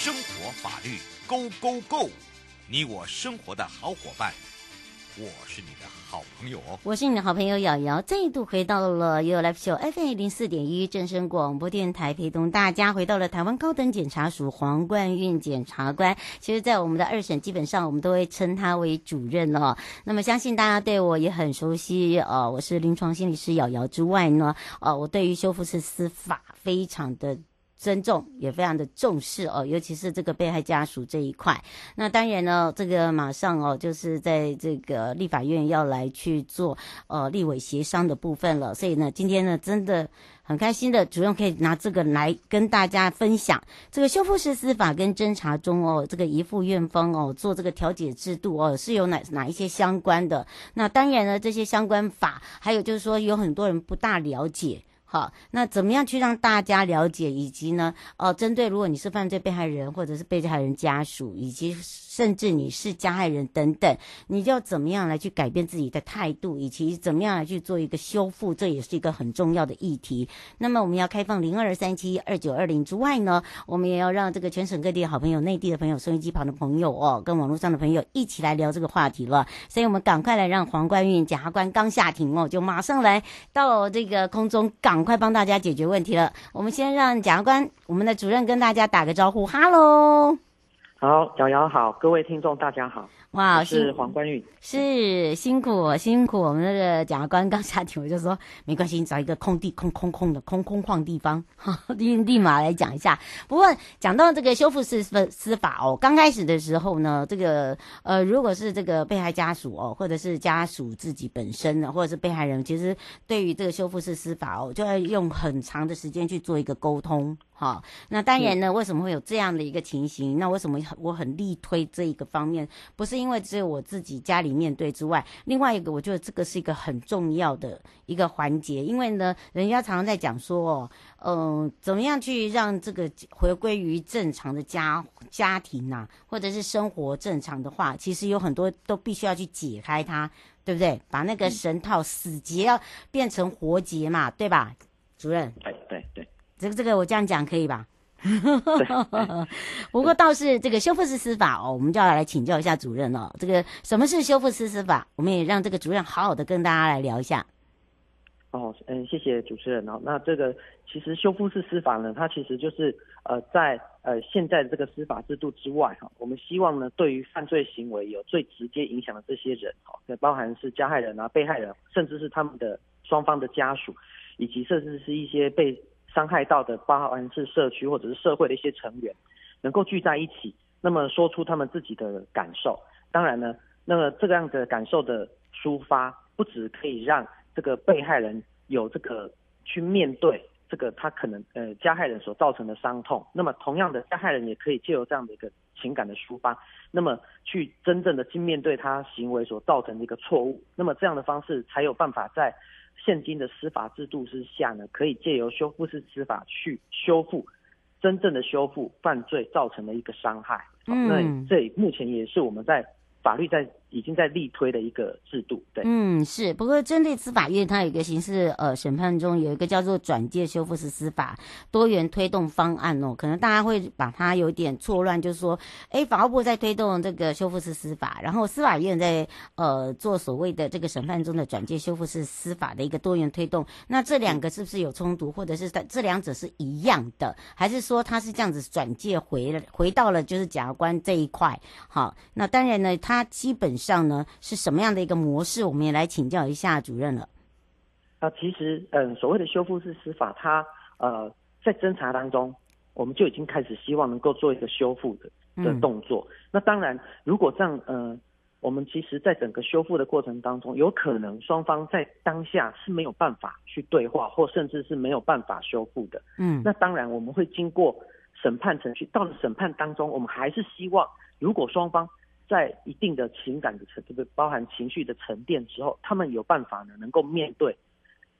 生活法律 Go Go Go，你我生活的好伙伴。我是你的好朋友，我是你的好朋友瑶瑶，再度回到了 You Live Show FM 零四点一正声广播电台，陪同大家回到了台湾高等检察署黄冠运检察官。其实，在我们的二审，基本上我们都会称他为主任哦。那么，相信大家对我也很熟悉哦。我是临床心理师瑶瑶之外呢，哦，我对于修复式司法非常的。尊重也非常的重视哦，尤其是这个被害家属这一块。那当然呢，这个马上哦，就是在这个立法院要来去做呃立委协商的部分了。所以呢，今天呢，真的很开心的主任可以拿这个来跟大家分享这个修复式司法跟侦查中哦，这个移付院方哦做这个调解制度哦是有哪哪一些相关的。那当然呢，这些相关法还有就是说有很多人不大了解。好，那怎么样去让大家了解，以及呢，呃，针对如果你是犯罪被害人或者是被害人家属，以及。甚至你是加害人等等，你就要怎么样来去改变自己的态度，以及怎么样来去做一个修复，这也是一个很重要的议题。那么我们要开放零二三七二九二零之外呢，我们也要让这个全省各地的好朋友、内地的朋友、收音机旁的朋友哦，跟网络上的朋友一起来聊这个话题了。所以我们赶快来让黄冠韵检察官刚下庭哦，就马上来到这个空中港，赶快帮大家解决问题了。我们先让检察官，我们的主任跟大家打个招呼，哈喽。好，瑶瑶好，各位听众大家好。哇，是黄冠玉，是辛苦辛苦我们那个检察官刚下庭，我就说没关系，你找一个空地空空空的空空旷地方，立立马来讲一下。不过讲到这个修复式司司法哦，刚开始的时候呢，这个呃，如果是这个被害家属哦，或者是家属自己本身呢，或者是被害人，其实对于这个修复式司法哦，就要用很长的时间去做一个沟通。好，那当然呢，为什么会有这样的一个情形？那为什么我很力推这一个方面？不是因为只有我自己家里面对之外，另外一个，我觉得这个是一个很重要的一个环节。因为呢，人家常常在讲说，哦，嗯、呃，怎么样去让这个回归于正常的家家庭啊，或者是生活正常的话，其实有很多都必须要去解开它，对不对？把那个绳套死结要变成活结嘛，对吧，主任？对对对。这个这个我这样讲可以吧？不过倒是这个修复式司法哦，我们就要来请教一下主任了。这个什么是修复式司法？我们也让这个主任好好的跟大家来聊一下。哦，嗯，谢谢主持人哦。那这个其实修复式司法呢，它其实就是呃，在呃现在的这个司法制度之外哈，我们希望呢，对于犯罪行为有最直接影响的这些人哈，这包含是加害人啊、被害人，甚至是他们的双方的家属，以及甚至是一些被伤害到的，包含是社区或者是社会的一些成员，能够聚在一起，那么说出他们自己的感受。当然呢，那么这个样的感受的抒发，不只可以让这个被害人有这个去面对这个他可能呃加害人所造成的伤痛，那么同样的加害人也可以借由这样的一个情感的抒发，那么去真正的去面对他行为所造成的一个错误，那么这样的方式才有办法在。现今的司法制度之下呢，可以借由修复式司法去修复，真正的修复犯罪造成的一个伤害。嗯，那这目前也是我们在法律在。已经在力推的一个制度，对，嗯，是。不过针对司法院，它有一个刑事呃审判中有一个叫做转介修复式司法多元推动方案哦，可能大家会把它有点错乱，就是说，哎，法务部在推动这个修复式司法，然后司法院在呃做所谓的这个审判中的转介修复式司法的一个多元推动，那这两个是不是有冲突，或者是这两者是一样的，还是说它是这样子转介回了回到了就是检察官这一块？好，那当然呢，它基本。上呢是什么样的一个模式？我们也来请教一下主任了。啊，其实，嗯，所谓的修复式司法，它呃在侦查当中，我们就已经开始希望能够做一个修复的的动作。嗯。那当然，如果这样，呃，我们其实在整个修复的过程当中，有可能双方在当下是没有办法去对话，或甚至是没有办法修复的。嗯。那当然，我们会经过审判程序，到了审判当中，我们还是希望，如果双方在一定的情感的沉，这个包含情绪的沉淀之后，他们有办法呢，能够面对，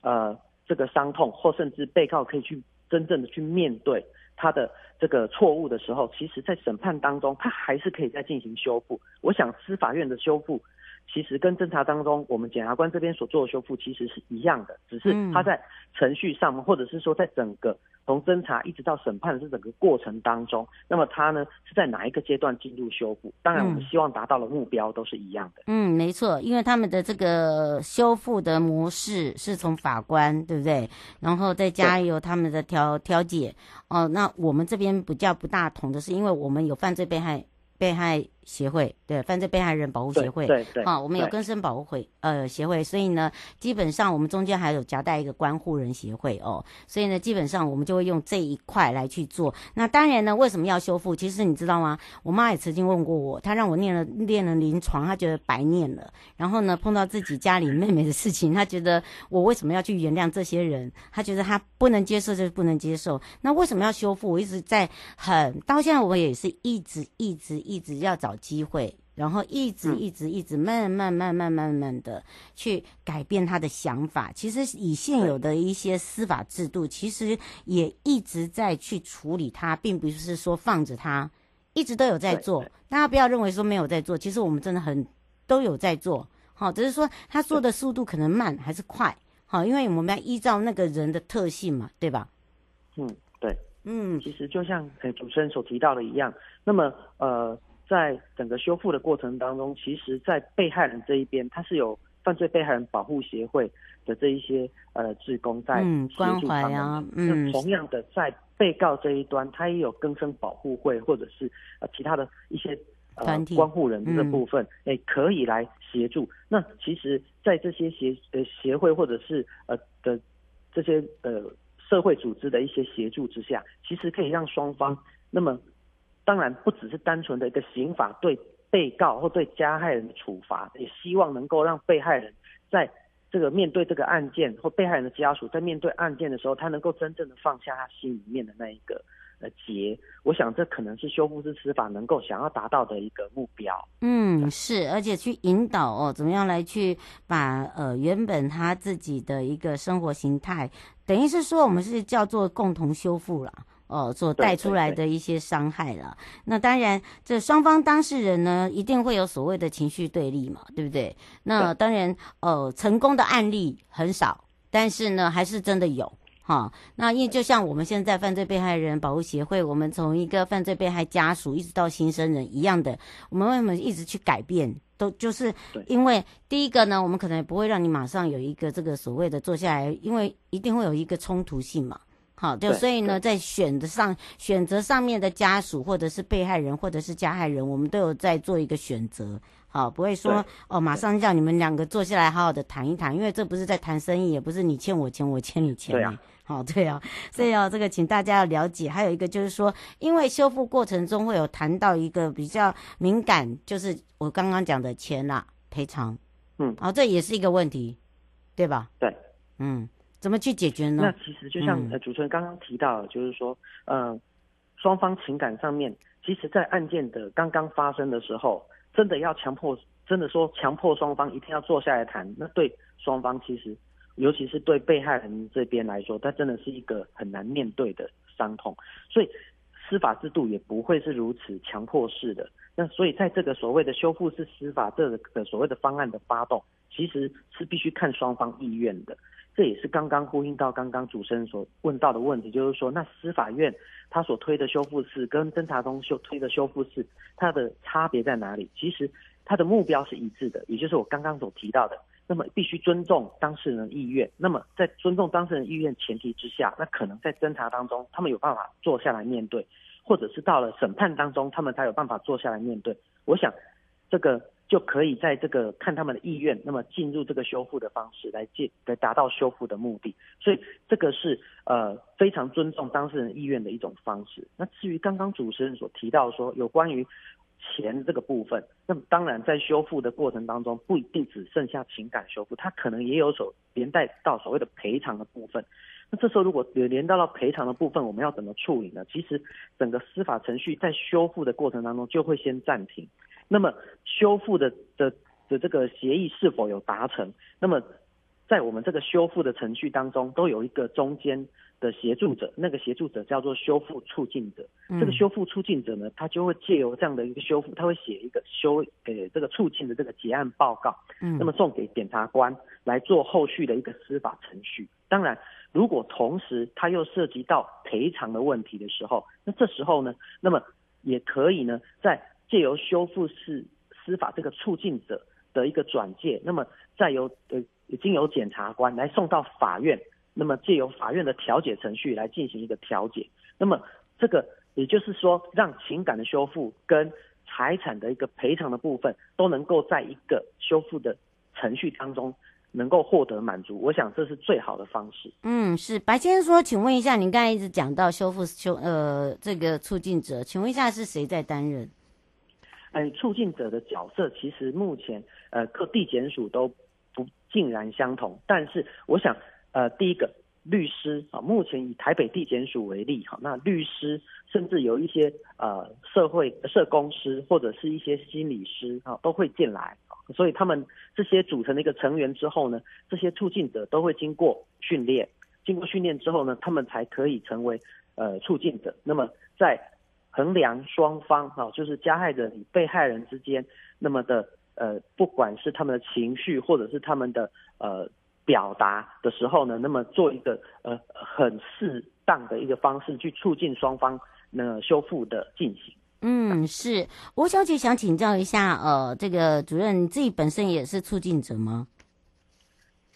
呃，这个伤痛，或甚至被告可以去真正的去面对他的这个错误的时候，其实在审判当中，他还是可以再进行修复。我想司法院的修复，其实跟侦查当中我们检察官这边所做的修复其实是一样的，只是他在程序上，或者是说在整个从侦查一直到审判的这整个过程当中，那么他呢是在哪一个阶段进入修复？当然，我们希望达到的目标都是一样的。嗯，没错，因为他们的这个修复的模式是从法官，对不对？然后再加有他们的调调解。哦，那我们这边比较不大同的是，因为我们有犯罪被害被害。协会对犯罪被害人保护协会，对对，好、哦，我们有更生保护会呃协会，所以呢，基本上我们中间还有夹带一个关护人协会哦，所以呢，基本上我们就会用这一块来去做。那当然呢，为什么要修复？其实你知道吗？我妈也曾经问过我，她让我念了念了临床，她觉得白念了。然后呢，碰到自己家里妹妹的事情，她觉得我为什么要去原谅这些人？她觉得她不能接受就是不能接受。那为什么要修复？我一直在很到现在，我也是一直一直一直要找。机会，然后一直一直一直慢慢慢慢慢慢的去改变他的想法。其实以现有的一些司法制度，其实也一直在去处理他，并不是说放着他，一直都有在做。大家不要认为说没有在做，其实我们真的很都有在做。好，只是说他做的速度可能慢还是快。好，因为我们要依照那个人的特性嘛，对吧？嗯，对，嗯，其实就像主持人所提到的一样，那么呃。在整个修复的过程当中，其实，在被害人这一边，他是有犯罪被害人保护协会的这一些呃职工在协助他们。嗯，关怀啊，嗯。那同样的，在被告这一端，他也有更生保护会或者是呃其他的一些呃关护人这部分，哎、嗯，可以来协助。那其实，在这些协呃协会或者是呃的这些呃社会组织的一些协助之下，其实可以让双方那么。当然不只是单纯的一个刑法对被告或对加害人的处罚，也希望能够让被害人在这个面对这个案件或被害人的家属在面对案件的时候，他能够真正的放下他心里面的那一个呃结。我想这可能是修复式司法能够想要达到的一个目标。嗯，是，而且去引导哦，怎么样来去把呃原本他自己的一个生活形态，等于是说我们是叫做共同修复了。哦，所带出来的一些伤害了。那当然，这双方当事人呢，一定会有所谓的情绪对立嘛，对不对？那当然，呃，成功的案例很少，但是呢，还是真的有哈。那因为就像我们现在犯罪被害人保护协会，我们从一个犯罪被害家属一直到新生人一样的，我们为什么一直去改变？都就是因为第一个呢，我们可能也不会让你马上有一个这个所谓的坐下来，因为一定会有一个冲突性嘛。好，就所以呢，在选择上选择上面的家属，或者是被害人，或者是加害人，我们都有在做一个选择。好，不会说哦，马上叫你们两个坐下来好好的谈一谈，因为这不是在谈生意，也不是你欠我钱，我欠你钱。对啊，好，对啊，所以哦这个，请大家要了解。还有一个就是说，因为修复过程中会有谈到一个比较敏感，就是我刚刚讲的钱啦、赔偿。嗯，好，这也是一个问题，对吧？对，嗯。怎么去解决呢？那其实就像呃主持人刚刚提到的，就是说，呃，双方情感上面，其实，在案件的刚刚发生的时候，真的要强迫，真的说强迫双方一定要坐下来谈，那对双方其实，尤其是对被害人这边来说，他真的是一个很难面对的伤痛，所以司法制度也不会是如此强迫式的。那所以在这个所谓的修复式司法这个所谓的方案的发动，其实是必须看双方意愿的。这也是刚刚呼应到刚刚主持人所问到的问题，就是说，那司法院他所推的修复式跟侦查中修推的修复式，它的差别在哪里？其实它的目标是一致的，也就是我刚刚所提到的。那么必须尊重当事人的意愿。那么在尊重当事人意愿前提之下，那可能在侦查当中，他们有办法坐下来面对，或者是到了审判当中，他们才有办法坐下来面对。我想这个。就可以在这个看他们的意愿，那么进入这个修复的方式来进来达到修复的目的，所以这个是呃非常尊重当事人意愿的一种方式。那至于刚刚主持人所提到说有关于钱这个部分，那么当然在修复的过程当中不一定只剩下情感修复，它可能也有所连带到所谓的赔偿的部分。那这时候如果连连到了赔偿的部分，我们要怎么处理呢？其实整个司法程序在修复的过程当中就会先暂停。那么修复的的的这个协议是否有达成？那么在我们这个修复的程序当中，都有一个中间的协助者，那个协助者叫做修复促进者。这个修复促进者呢，他就会借由这样的一个修复，他会写一个修给这个促进的这个结案报告，嗯，那么送给检察官来做后续的一个司法程序。当然，如果同时他又涉及到赔偿的问题的时候，那这时候呢，那么也可以呢，在借由修复式司法这个促进者的一个转介，那么再由呃经由检察官来送到法院，那么借由法院的调解程序来进行一个调解，那么这个也就是说，让情感的修复跟财产的一个赔偿的部分都能够在一个修复的程序当中能够获得满足，我想这是最好的方式。嗯，是白先生说，请问一下，您刚才一直讲到修复修呃这个促进者，请问一下是谁在担任？哎，促进者的角色其实目前呃各地检署都不尽然相同，但是我想呃第一个律师啊，目前以台北地检署为例哈，那律师甚至有一些呃社会社工师或者是一些心理师啊都会进来，所以他们这些组成的一个成员之后呢，这些促进者都会经过训练，经过训练之后呢，他们才可以成为呃促进者。那么在衡量双方哈，就是加害人与被害人之间，那么的呃，不管是他们的情绪或者是他们的呃表达的时候呢，那么做一个呃很适当的一个方式去促进双方那修复的进行。嗯，是吴小姐想请教一下，呃，这个主任你自己本身也是促进者吗？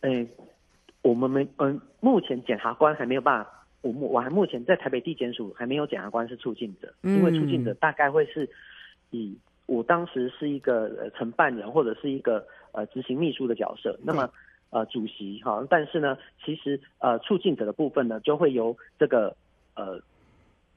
诶，我们没嗯，目前检察官还没有办法。我目我还目前在台北地检署还没有检察官是促进者，因为促进者大概会是以我当时是一个呃承办人或者是一个呃执行秘书的角色，那么呃主席哈，但是呢，其实呃促进者的部分呢，就会由这个呃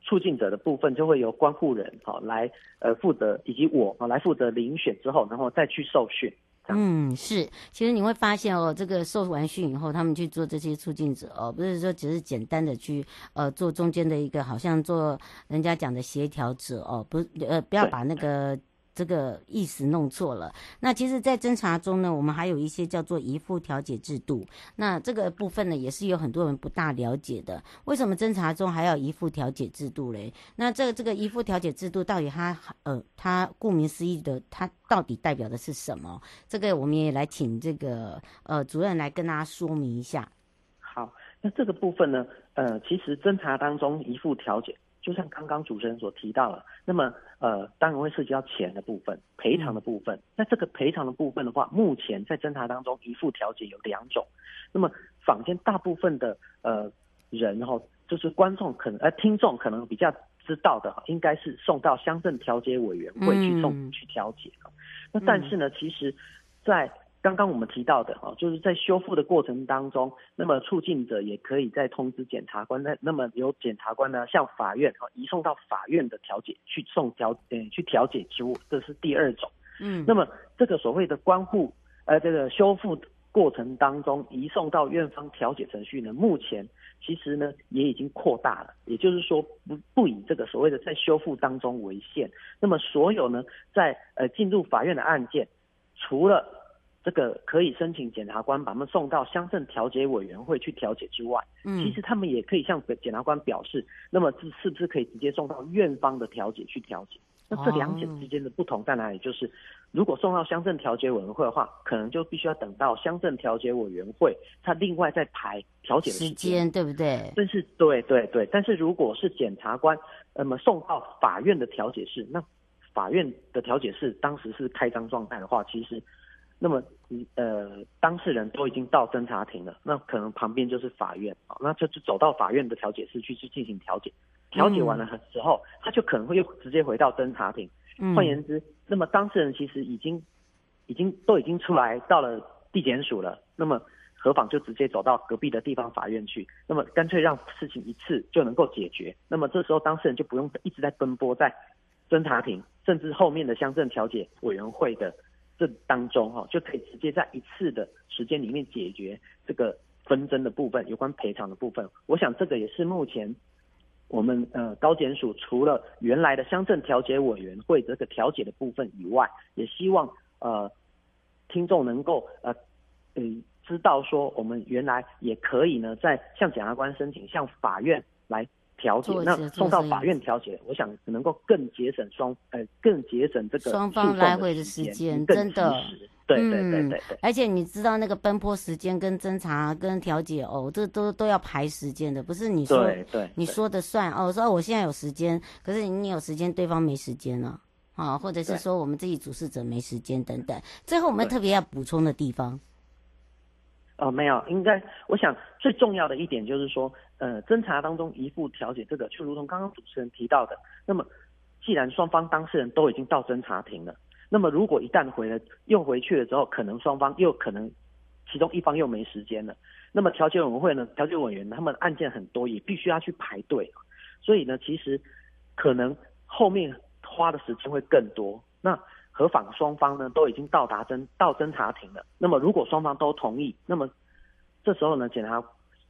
促进者的部分就会由关护人哈来呃负责，以及我啊来负责遴选之后，然后再去受训。嗯，是，其实你会发现哦，这个受完训以后，他们去做这些促进者哦，不是说只是简单的去呃做中间的一个，好像做人家讲的协调者哦，不呃不要把那个。这个意思弄错了。那其实，在侦查中呢，我们还有一些叫做遗付调解制度。那这个部分呢，也是有很多人不大了解的。为什么侦查中还要遗付调解制度嘞？那这个这个遗付调解制度到底它呃，它顾名思义的，它到底代表的是什么？这个我们也来请这个呃主任来跟大家说明一下。好，那这个部分呢，呃，其实侦查当中遗付调解。就像刚刚主持人所提到了，那么呃，当然会涉及到钱的部分、赔偿的部分。那这个赔偿的部分的话，目前在侦查当中，一付调解有两种。那么坊间大部分的呃人哈，就是观众可能呃听众可能比较知道的，应该是送到乡镇调解委员会去送、嗯、去调解。那但是呢，其实，在刚刚我们提到的哈，就是在修复的过程当中，那么促进者也可以再通知检察官，那那么由检察官呢向法院哈移送到法院的调解去送调呃去调解之物，这是第二种。嗯，那么这个所谓的观护呃这个修复过程当中移送到院方调解程序呢，目前其实呢也已经扩大了，也就是说不不以这个所谓的在修复当中为限，那么所有呢在呃进入法院的案件，除了这个可以申请检察官把他们送到乡镇调解委员会去调解之外，嗯，其实他们也可以向检察官表示，那么是是不是可以直接送到院方的调解去调解？那这两者之间的不同在哪里？就是如果送到乡镇调解委员会的话，可能就必须要等到乡镇调解委员会他另外再排调解的时间，时间对不对？但是对对对，但是如果是检察官，那么送到法院的调解室，那法院的调解室当时是开张状态的话，其实。那么，呃，当事人都已经到侦查庭了，那可能旁边就是法院啊，那就就走到法院的调解室去去进行调解，调解完了之后，他就可能会又直接回到侦查庭。换言之，那么当事人其实已经，已经都已经出来到了地检署了，那么何妨就直接走到隔壁的地方法院去，那么干脆让事情一次就能够解决，那么这时候当事人就不用一直在奔波在侦查庭，甚至后面的乡镇调解委员会的。这当中哈，就可以直接在一次的时间里面解决这个纷争的部分，有关赔偿的部分。我想这个也是目前我们呃高检署除了原来的乡镇调解委员会这个调解的部分以外，也希望呃听众能够呃嗯知道说我们原来也可以呢，在向检察官申请，向法院来调解，那送到法院调解，我想能够更节省双呃更节省这个双方来回的时间，真的。对对对对对，而且你知道那个奔波时间跟侦查跟调解哦，这都都要排时间的，不是你说对对你说的算哦。说我现在有时间，可是你有时间，对方没时间了啊，或者是说我们自己主事者没时间等等。最后我们特别要补充的地方，哦，没有，应该我想最重要的一点就是说，呃，侦查当中移步调解这个，就如同刚刚主持人提到的，那么既然双方当事人都已经到侦查庭了。那么，如果一旦回了又回去了之后，可能双方又可能其中一方又没时间了。那么调解委员会呢？调解委员他们案件很多，也必须要去排队，所以呢，其实可能后面花的时间会更多。那合法双方呢都已经到达侦到侦查庭了。那么如果双方都同意，那么这时候呢，检察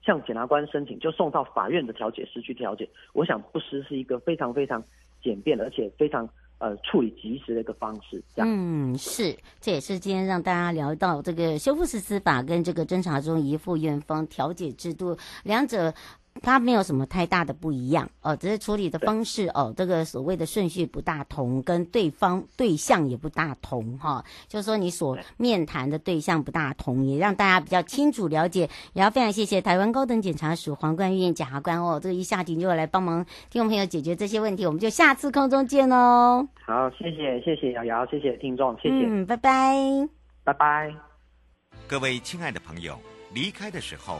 向检察官申请，就送到法院的调解室去调解。我想不失是一个非常非常简便，而且非常。呃，处理及时的一个方式，这样。嗯，是，这也是今天让大家聊到这个修复式司法跟这个侦查中移付院方调解制度两者。它没有什么太大的不一样哦，只是处理的方式哦，这个所谓的顺序不大同，跟对方对象也不大同哈、哦。就是说你所面谈的对象不大同，也让大家比较清楚了解。也要非常谢谢台湾高等检察署皇冠院检察官哦，这个一下庭就要来帮忙听众朋友解决这些问题，我们就下次空中见哦。好，谢谢谢谢瑶瑶，谢谢听众，谢谢，嗯，拜拜，拜拜。各位亲爱的朋友，离开的时候。